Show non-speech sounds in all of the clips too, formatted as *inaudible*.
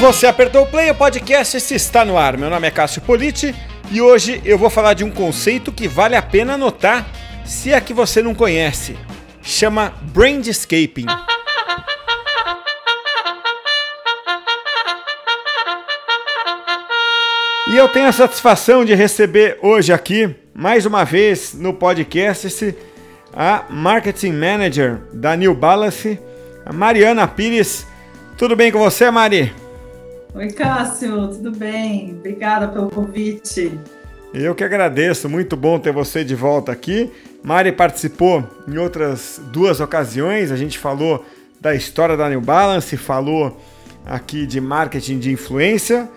você apertou o play, o podcast está no ar. Meu nome é Cássio Politi e hoje eu vou falar de um conceito que vale a pena anotar se é que você não conhece. Chama Brainscaping. E eu tenho a satisfação de receber hoje aqui, mais uma vez no podcast, a Marketing Manager da New Balance, a Mariana Pires. Tudo bem com você, Mari? Oi, Cássio, tudo bem? Obrigada pelo convite. Eu que agradeço, muito bom ter você de volta aqui. Mari participou em outras duas ocasiões, a gente falou da história da New Balance, falou aqui de marketing de influência.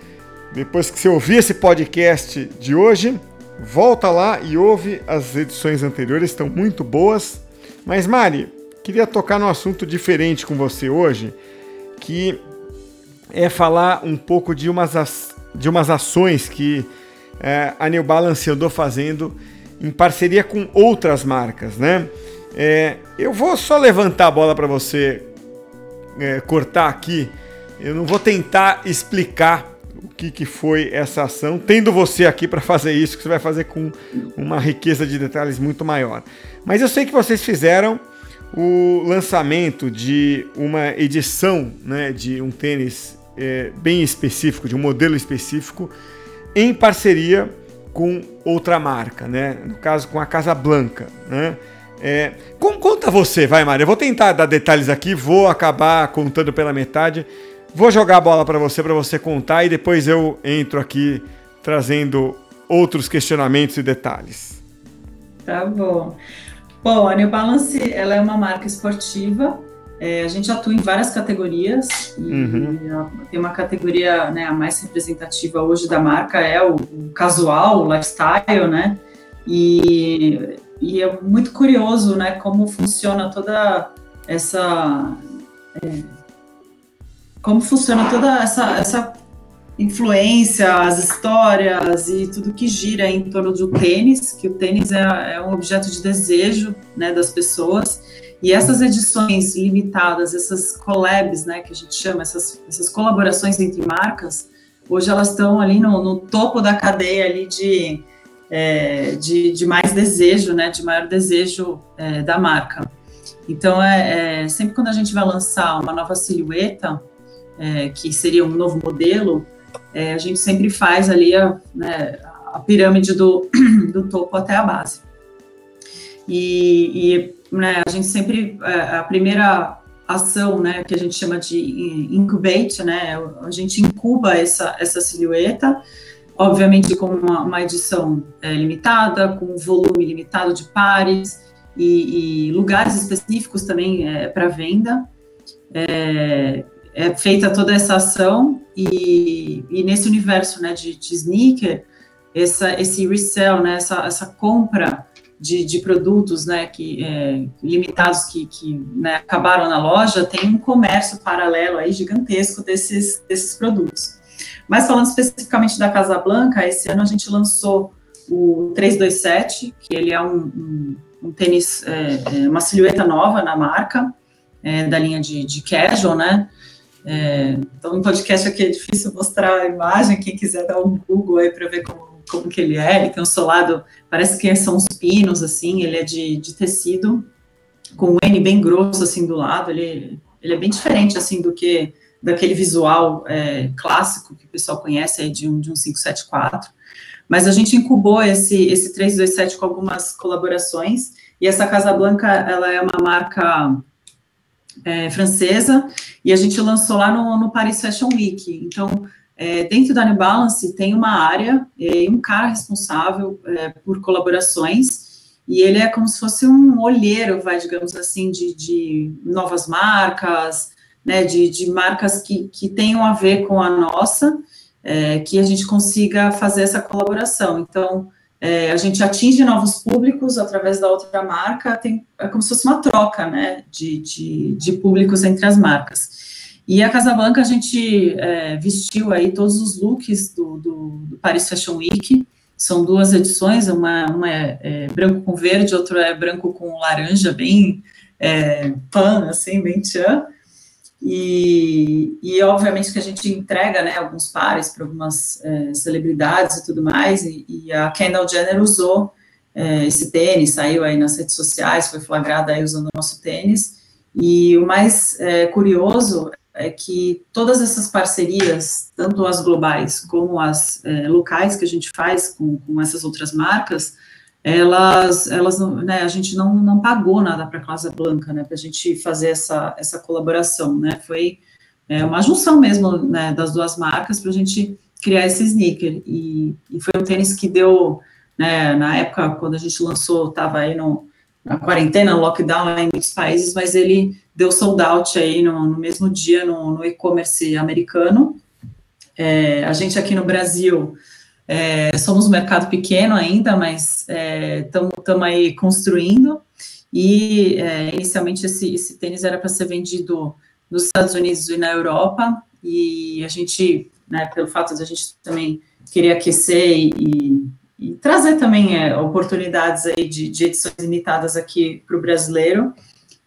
Depois que você ouvir esse podcast de hoje, volta lá e ouve as edições anteriores, estão muito boas. Mas Mari, queria tocar num assunto diferente com você hoje, que é falar um pouco de umas, de umas ações que é, a New Balance andou fazendo em parceria com outras marcas, né? É, eu vou só levantar a bola para você é, cortar aqui. Eu não vou tentar explicar o que, que foi essa ação, tendo você aqui para fazer isso, que você vai fazer com uma riqueza de detalhes muito maior. Mas eu sei que vocês fizeram o lançamento de uma edição né, de um tênis é, bem específico, de um modelo específico, em parceria com outra marca, né? No caso, com a Casa Blanca, né? É, conta você, vai, Mário. Eu vou tentar dar detalhes aqui, vou acabar contando pela metade. Vou jogar a bola para você, para você contar, e depois eu entro aqui trazendo outros questionamentos e detalhes. Tá bom. Bom, a New Balance ela é uma marca esportiva é, a gente atua em várias categorias e uhum. tem uma categoria, né, a mais representativa hoje da marca é o, o casual, o lifestyle, né? E, e, é muito curioso, né, como funciona toda essa é, como funciona toda essa, essa influência, as histórias e tudo que gira em torno do tênis, que o tênis é, é um objeto de desejo, né, das pessoas e essas edições limitadas, essas collabs, né, que a gente chama, essas, essas colaborações entre marcas, hoje elas estão ali no, no topo da cadeia ali de, é, de, de, mais desejo, né, de maior desejo é, da marca. Então, é, é, sempre quando a gente vai lançar uma nova silhueta, é, que seria um novo modelo, é, a gente sempre faz ali a, né, a pirâmide do, *clears throat* do topo até a base. E, e né, a gente sempre, é, a primeira ação, né, que a gente chama de incubate, né, a gente incuba essa, essa silhueta, obviamente com uma, uma edição é, limitada, com volume limitado de pares e, e lugares específicos também é, para venda. É, é, feita toda essa ação e, e nesse universo né, de, de sneaker, essa, esse resell, né, essa, essa compra de, de produtos né, que, é, limitados que, que né, acabaram na loja, tem um comércio paralelo aí gigantesco desses, desses produtos. Mas falando especificamente da Casa Blanca, esse ano a gente lançou o 327, que ele é um, um, um tênis, é, é, uma silhueta nova na marca, é, da linha de, de casual, né? É, então, no podcast aqui é difícil mostrar a imagem, quem quiser dar um Google aí para ver como como que ele é, ele tem um solado, parece que são os pinos, assim, ele é de, de tecido, com um N bem grosso, assim, do lado, ele, ele é bem diferente, assim, do que daquele visual é, clássico que o pessoal conhece aí de um, de um 574, mas a gente incubou esse, esse 327 com algumas colaborações, e essa Casa Blanca, ela é uma marca é, francesa, e a gente lançou lá no, no Paris Fashion Week, então é, dentro da New Balance tem uma área e um cara responsável é, por colaborações, e ele é como se fosse um olheiro, vai, digamos assim, de, de novas marcas, né, de, de marcas que, que tenham a ver com a nossa, é, que a gente consiga fazer essa colaboração. Então, é, a gente atinge novos públicos através da outra marca, tem, é como se fosse uma troca, né, de, de, de públicos entre as marcas. E a Casablanca a gente é, vestiu aí todos os looks do, do, do, Paris Fashion Week. São duas edições, uma, uma é, é, branco com verde, outra é branco com laranja, bem é, pan, assim, bem tchan. E, e, obviamente que a gente entrega né, alguns pares para algumas é, celebridades e tudo mais, e, e, a Kendall Jenner usou é, esse tênis, saiu aí nas redes sociais, foi flagrada aí usando o nosso tênis, e o mais é, curioso é que todas essas parcerias, tanto as globais como as é, locais que a gente faz com, com essas outras marcas, elas, elas né, a gente não, não pagou nada para a Casa Blanca, né, para a gente fazer essa, essa colaboração, né, foi é, uma junção mesmo, né, das duas marcas para a gente criar esse sneaker, e, e, foi um tênis que deu, né, na época, quando a gente lançou, estava aí no, na quarentena, lockdown em muitos países, mas ele deu sold out aí no, no mesmo dia no, no e-commerce americano, é, a gente aqui no Brasil, é, somos um mercado pequeno ainda, mas estamos é, aí construindo. E é, inicialmente esse, esse tênis era para ser vendido nos Estados Unidos e na Europa. E a gente, né, pelo fato de a gente também querer aquecer e, e trazer também é, oportunidades aí de, de edições limitadas aqui para o brasileiro,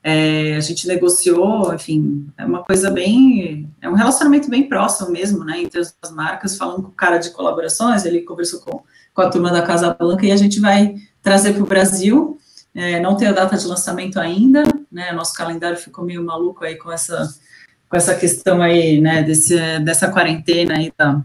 é, a gente negociou, enfim, é uma coisa bem, é um relacionamento bem próximo mesmo, né, entre as marcas, falando com o cara de colaborações, ele conversou com, com a turma da Casa Blanca e a gente vai trazer para o Brasil, é, não tem a data de lançamento ainda, né, nosso calendário ficou meio maluco aí com essa, com essa questão aí, né, desse, dessa quarentena aí da,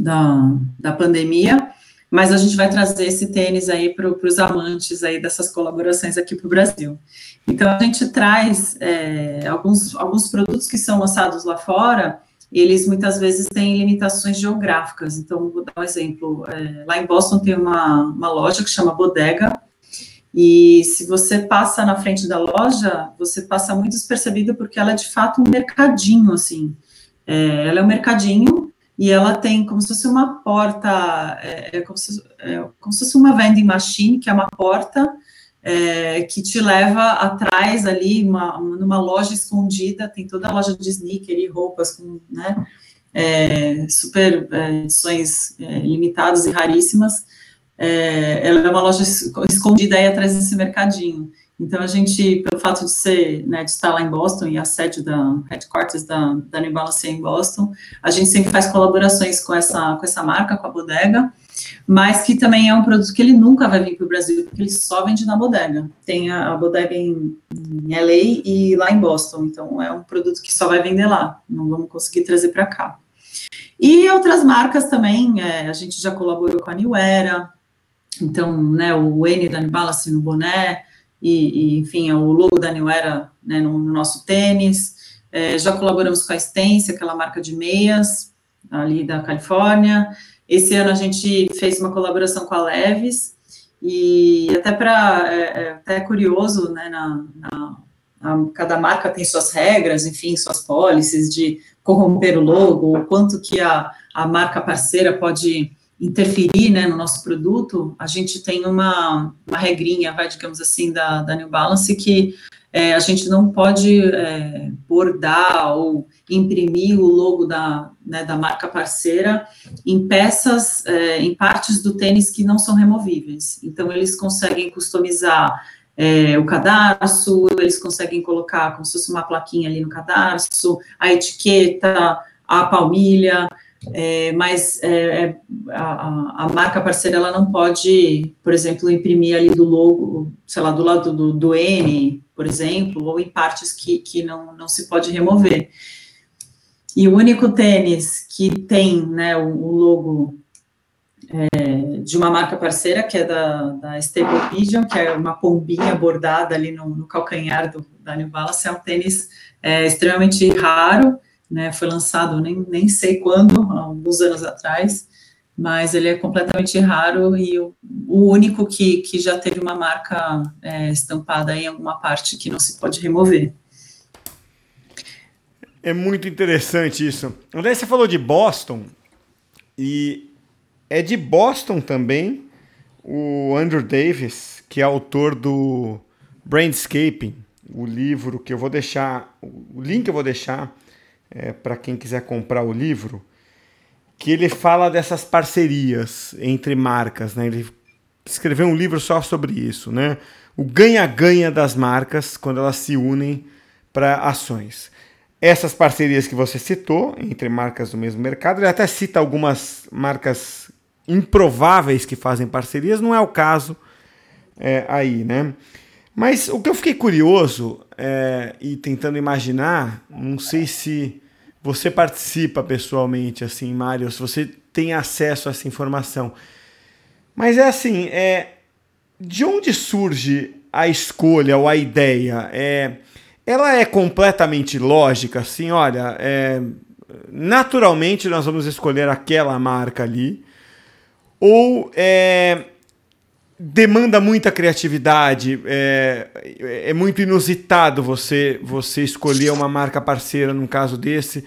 da, da pandemia, mas a gente vai trazer esse tênis aí para os amantes aí dessas colaborações aqui para o Brasil. Então, a gente traz é, alguns, alguns produtos que são lançados lá fora, eles muitas vezes têm limitações geográficas. Então, vou dar um exemplo. É, lá em Boston tem uma, uma loja que chama Bodega, e se você passa na frente da loja, você passa muito despercebido porque ela é de fato um mercadinho, assim. É, ela é um mercadinho e ela tem como se fosse uma porta, é, é como, se, é, como se fosse uma vending machine, que é uma porta é, que te leva atrás ali, uma, numa loja escondida, tem toda a loja de sneaker e roupas com, né, é, super é, edições é, limitadas e raríssimas, é, ela é uma loja escondida aí atrás desse mercadinho. Então, a gente, pelo fato de ser, né, de estar lá em Boston e a sede da headquarters da, da New Balance em Boston, a gente sempre faz colaborações com essa, com essa marca, com a bodega, mas que também é um produto que ele nunca vai vir para o Brasil, porque ele só vende na bodega. Tem a, a bodega em, em, LA e lá em Boston, então é um produto que só vai vender lá, não vamos conseguir trazer para cá. E outras marcas também, é, a gente já colaborou com a New Era, então, né, o N da New Balance no boné, e, e enfim, é o logo da New Era né, no, no nosso tênis, é, já colaboramos com a Stance, aquela marca de meias, ali da Califórnia, esse ano a gente fez uma colaboração com a Leves, e até para é, é, até curioso, né, na, na cada marca tem suas regras, enfim, suas policies de corromper o logo, o quanto que a, a marca parceira pode interferir né, no nosso produto, a gente tem uma, uma regrinha, vai, digamos assim, da, da New Balance, que é, a gente não pode é, bordar ou imprimir o logo da, né, da marca parceira em peças, é, em partes do tênis que não são removíveis. Então, eles conseguem customizar é, o cadarço, eles conseguem colocar como se fosse uma plaquinha ali no cadarço, a etiqueta, a palmilha, é, mas é, é a, a, marca parceira ela não pode, por exemplo, imprimir ali do logo, sei lá, do lado do, do N, por exemplo, ou em partes que, que não, não se pode remover. E o único tênis que tem né, o, o logo é, de uma marca parceira, que é da, da Stable Pigeon, que é uma pombinha bordada ali no, no calcanhar do, da New Balance, é um tênis é, extremamente raro, né, foi lançado nem, nem sei quando, alguns anos atrás, mas ele é completamente raro e o, o único que, que já teve uma marca é, estampada em alguma parte que não se pode remover. É muito interessante isso. André, você falou de Boston e é de Boston também o Andrew Davis, que é autor do Brandscaping, o livro que eu vou deixar, o link eu vou deixar é, para quem quiser comprar o livro, que ele fala dessas parcerias entre marcas, né? Ele escreveu um livro só sobre isso, né? O ganha-ganha das marcas quando elas se unem para ações. essas parcerias que você citou entre marcas do mesmo mercado. Ele até cita algumas marcas improváveis que fazem parcerias, não é o caso é, aí, né? Mas o que eu fiquei curioso é, e tentando imaginar, não sei se você participa pessoalmente, assim, Mário, se você tem acesso a essa informação. Mas é assim, é, de onde surge a escolha ou a ideia? É, ela é completamente lógica, assim, olha, é, naturalmente nós vamos escolher aquela marca ali, ou é, demanda muita criatividade, é, é muito inusitado você, você escolher uma marca parceira num caso desse,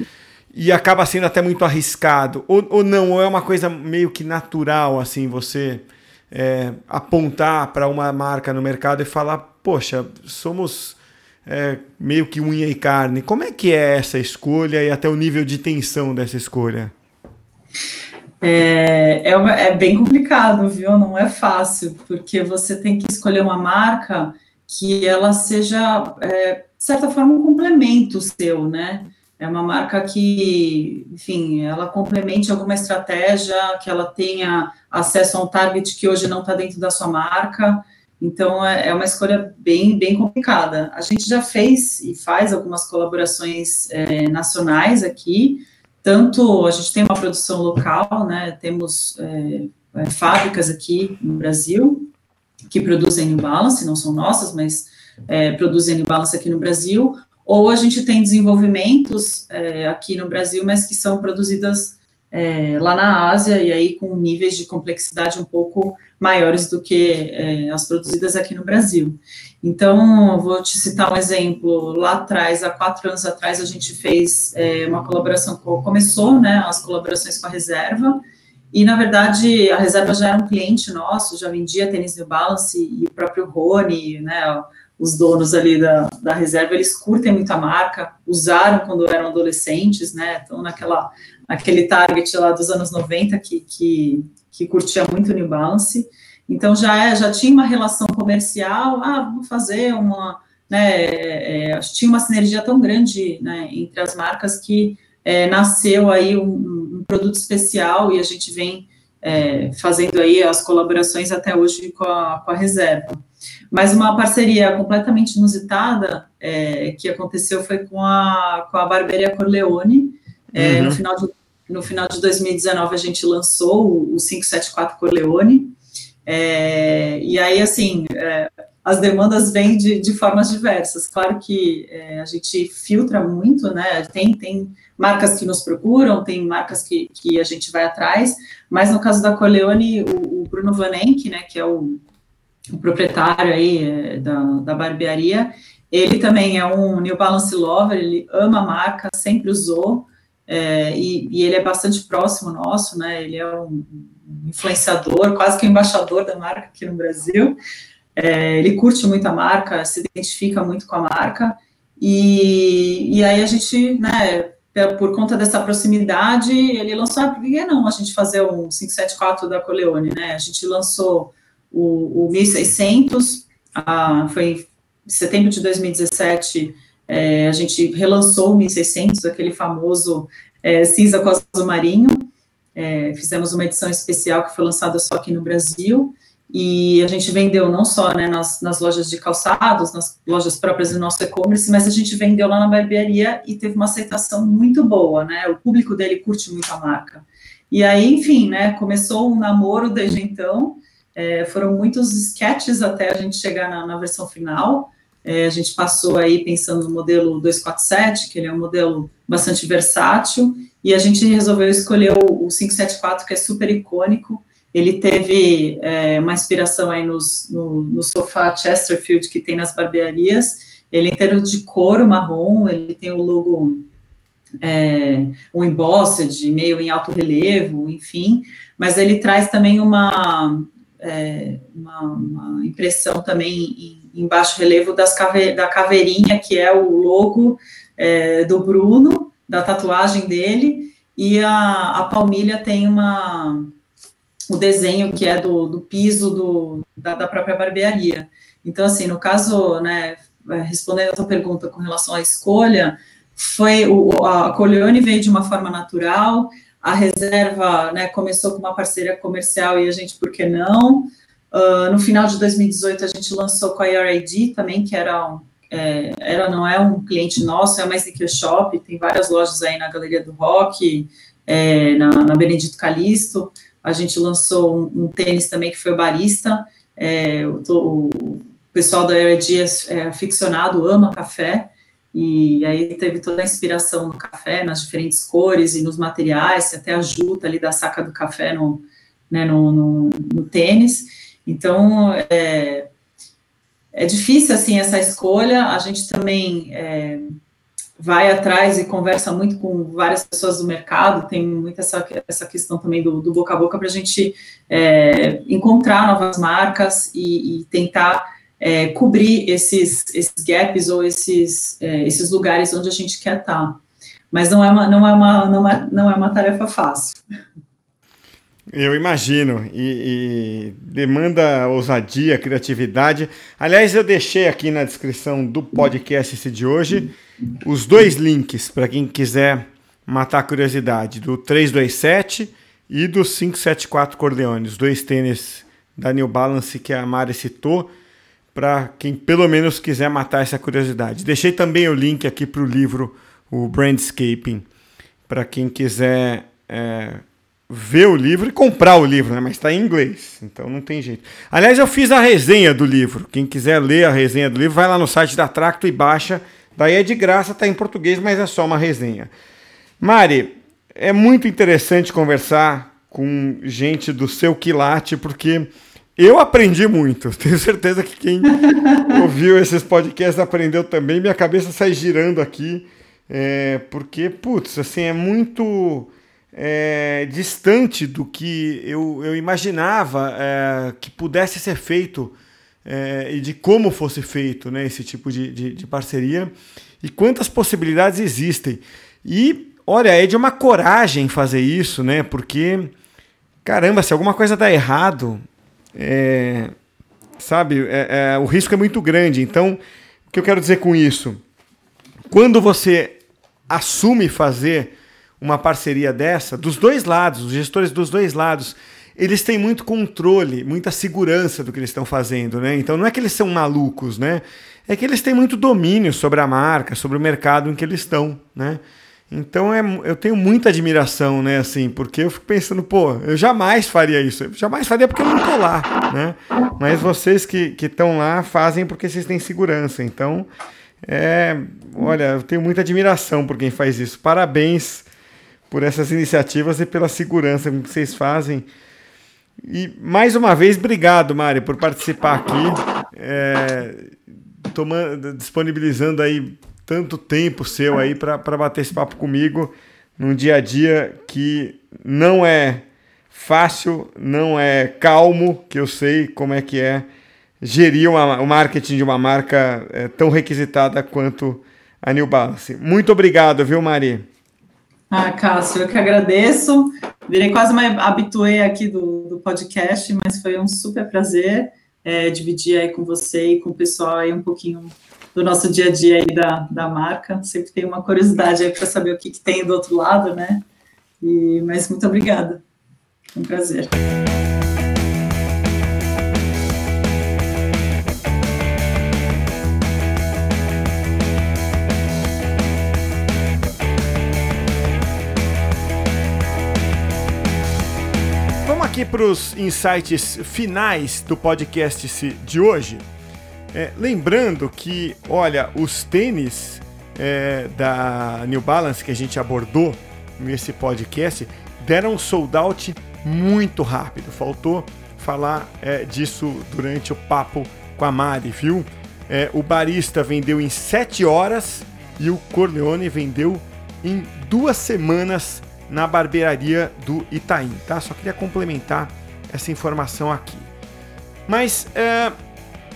e acaba sendo até muito arriscado, ou, ou não, ou é uma coisa meio que natural, assim, você é, apontar para uma marca no mercado e falar, poxa, somos é, meio que unha e carne. Como é que é essa escolha e até o nível de tensão dessa escolha? É, é, uma, é, bem complicado, viu? Não é fácil, porque você tem que escolher uma marca que ela seja, é, de certa forma, um complemento seu, né? É uma marca que, enfim, ela complemente alguma estratégia, que ela tenha acesso a um target que hoje não está dentro da sua marca. Então, é, é uma escolha bem, bem complicada. A gente já fez e faz algumas colaborações é, nacionais aqui, tanto a gente tem uma produção local, né, temos é, é fábricas aqui no Brasil que produzem New Balance, não são nossas, mas é, produzem New Balance aqui no Brasil, ou a gente tem desenvolvimentos é, aqui no Brasil, mas que são produzidas é, lá na Ásia, e aí com níveis de complexidade um pouco maiores do que é, as produzidas aqui no Brasil. Então, vou te citar um exemplo. Lá atrás, há quatro anos atrás, a gente fez é, uma colaboração, com, começou né, as colaborações com a Reserva, e, na verdade, a Reserva já era um cliente nosso, já vendia tênis New Balance, e o próprio Rony, né, os donos ali da, da reserva, eles curtem muito a marca, usaram quando eram adolescentes, né, estão naquela, naquele target lá dos anos 90 que, que, que curtia muito o New Balance, então já, é, já tinha uma relação comercial, ah, vamos fazer uma, né, é, é tinha uma sinergia tão grande, né, entre as marcas que é, nasceu aí um, um, produto especial e a gente vem é, fazendo aí as colaborações até hoje com a, com a reserva. Mas uma parceria completamente inusitada é, que aconteceu foi com a, com a Barberia Corleone. Uhum. no, final de, no final de 2019, a gente lançou o, o 574 Corleone. É, e aí, assim, é, as demandas vêm de, de, formas diversas. Claro que é, a gente filtra muito, né? Tem, tem marcas que nos procuram, tem marcas que, que a gente vai atrás, mas no caso da Corleone, o, o Bruno Vanenck, né, que é o, o proprietário aí é, da, da barbearia, ele também é um New Balance lover, ele ama a marca, sempre usou, é, e, e, ele é bastante próximo nosso, né, ele é um influenciador, quase que um embaixador da marca aqui no Brasil, é, ele curte muito a marca, se identifica muito com a marca, e, e aí a gente, né, por conta dessa proximidade, ele lançou, ah, por que não a gente fazer um 574 da Coleone, né, a gente lançou o, o 1600, ah, foi em setembro de 2017, é, a gente relançou o 1600, aquele famoso é, cinza azul marinho, é, fizemos uma edição especial que foi lançada só aqui no Brasil, e a gente vendeu não só né, nas, nas, lojas de calçados, nas lojas próprias do nosso e-commerce, mas a gente vendeu lá na barbearia e teve uma aceitação muito boa, né? O público dele curte muito a marca. E aí, enfim, né? Começou um namoro desde então, é, foram muitos sketches até a gente chegar na, na versão final. É, a gente passou aí pensando no modelo 247, que ele é um modelo bastante versátil, e a gente resolveu escolher o, o 574, que é super icônico. Ele teve é, uma inspiração aí nos, no, no sofá Chesterfield que tem nas barbearias. Ele é inteiro de couro marrom, ele tem o logo é, um embossed, meio em alto relevo, enfim, mas ele traz também uma, é, uma, uma, impressão também em, em, baixo relevo das cave, da caveirinha, que é o logo é, do Bruno, da tatuagem dele, e a, a palmilha tem uma o desenho que é do, do piso do, da, da própria barbearia. Então, assim, no caso, né, respondendo a tua pergunta com relação à escolha, foi o, a Corleone veio de uma forma natural, a reserva né, começou com uma parceria comercial e a gente, por que não? Uh, no final de 2018, a gente lançou com a IRID também, que era, um, é, era não é um cliente nosso, é uma Sneaker Shop, tem várias lojas aí na Galeria do Rock, é, na, na Benedito Calixto, a gente lançou um, um, tênis também que foi o Barista, é, o, o, pessoal da IRID é, é aficionado, ama café, e aí teve toda a inspiração no café, nas diferentes cores e nos materiais, até a juta ali da saca do café no, né, no, no, no tênis. Então, é, é difícil, assim, essa escolha. A gente também é, vai atrás e conversa muito com várias pessoas do mercado, tem muito essa, essa questão também do, do boca a boca para a gente é, encontrar novas marcas e, e tentar é, cobrir esses, esses gaps ou esses, é, esses lugares onde a gente quer estar. Mas não é uma, não é uma, não é, não é uma tarefa fácil. Eu imagino, e, e, demanda ousadia, criatividade. Aliás, eu deixei aqui na descrição do podcast esse de hoje os dois links para quem quiser matar a curiosidade, do 327 e do 574 Corleone, dois tênis da New Balance que a Mari citou para quem pelo menos quiser matar essa curiosidade. Deixei também o link aqui para o livro, o Brandscaping, para quem quiser é, ver o livro e comprar o livro, né? mas está em inglês, então não tem jeito. Aliás, eu fiz a resenha do livro. Quem quiser ler a resenha do livro, vai lá no site da Tracto e baixa. Daí é de graça, está em português, mas é só uma resenha. Mari, é muito interessante conversar com gente do seu quilate, porque eu aprendi muito. *laughs* Tenho certeza que quem *laughs* ouviu esses podcasts aprendeu também. Minha cabeça sai girando aqui, é, porque, putz, assim, é muito é, distante do que eu, eu imaginava é, que pudesse ser feito é, e de como fosse feito né, esse tipo de, de, de parceria e quantas possibilidades existem. E, olha, é de uma coragem fazer isso, né? Porque, caramba, se alguma coisa dá errado, é, sabe, é, é, o risco é muito grande. Então, o que eu quero dizer com isso? Quando você assume fazer uma parceria dessa, dos dois lados, os gestores dos dois lados, eles têm muito controle, muita segurança do que eles estão fazendo, né? Então não é que eles são malucos, né? É que eles têm muito domínio sobre a marca, sobre o mercado em que eles estão, né? Então é, eu tenho muita admiração, né, assim, porque eu fico pensando, pô, eu jamais faria isso. Eu jamais faria porque eu não tô lá, né? Mas vocês que estão lá fazem porque vocês têm segurança. Então, é, olha, eu tenho muita admiração por quem faz isso. Parabéns por essas iniciativas e pela segurança que vocês fazem. E mais uma vez, obrigado, Mari, por participar aqui, é, tomando, disponibilizando aí tanto tempo seu aí para bater esse papo comigo num dia a dia que não é fácil, não é calmo, que eu sei como é que é gerir uma, o marketing de uma marca é, tão requisitada quanto a New Balance. Muito obrigado, viu, Mari? Ah, Cássio, eu que agradeço. Virei quase uma habituê aqui do, do podcast, mas foi um super prazer é, dividir aí com você e com o pessoal aí um pouquinho do nosso dia a dia aí da, da marca. Sempre tem uma curiosidade aí para saber o que, que tem do outro lado, né? E, mas muito obrigada. Foi um prazer. Aqui para os insights finais do podcast de hoje. É, lembrando que, olha, os tênis é, da New Balance que a gente abordou nesse podcast deram um sold out muito rápido. Faltou falar é, disso durante o papo com a Mari, viu? É, o Barista vendeu em 7 horas e o Corleone vendeu em duas semanas na barbearia do Itaim, tá? Só queria complementar essa informação aqui. Mas é,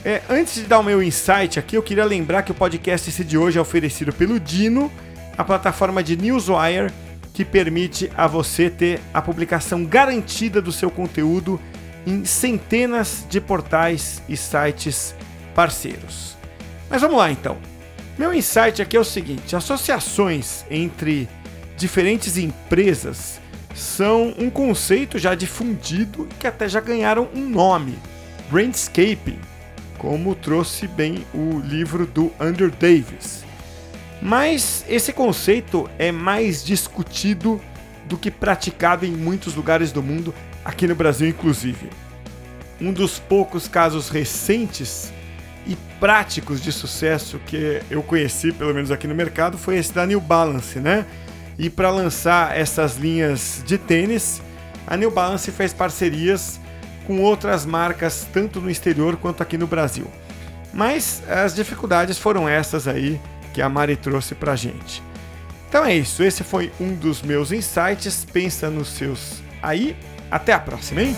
é, antes de dar o meu insight aqui, eu queria lembrar que o podcast esse de hoje é oferecido pelo Dino, a plataforma de Newswire que permite a você ter a publicação garantida do seu conteúdo em centenas de portais e sites parceiros. Mas vamos lá então. Meu insight aqui é o seguinte: associações entre diferentes empresas são um conceito já difundido e que até já ganharam um nome, Brandscaping, como trouxe bem o livro do Andrew Davis. Mas esse conceito é mais discutido do que praticado em muitos lugares do mundo, aqui no Brasil inclusive. Um dos poucos casos recentes e práticos de sucesso que eu conheci, pelo menos aqui no mercado, foi esse da New Balance, né? E para lançar essas linhas de tênis, a New Balance fez parcerias com outras marcas, tanto no exterior quanto aqui no Brasil. Mas as dificuldades foram essas aí que a Mari trouxe pra gente. Então é isso, esse foi um dos meus insights. Pensa nos seus aí. Até a próxima, hein?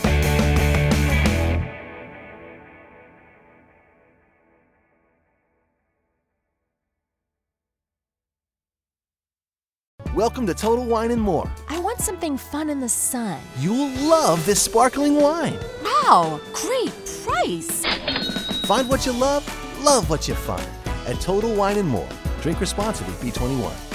Welcome to Total Wine and More. I want something fun in the sun. You'll love this sparkling wine. Wow, great price. Find what you love, love what you find at Total Wine and More. Drink responsibly, B21.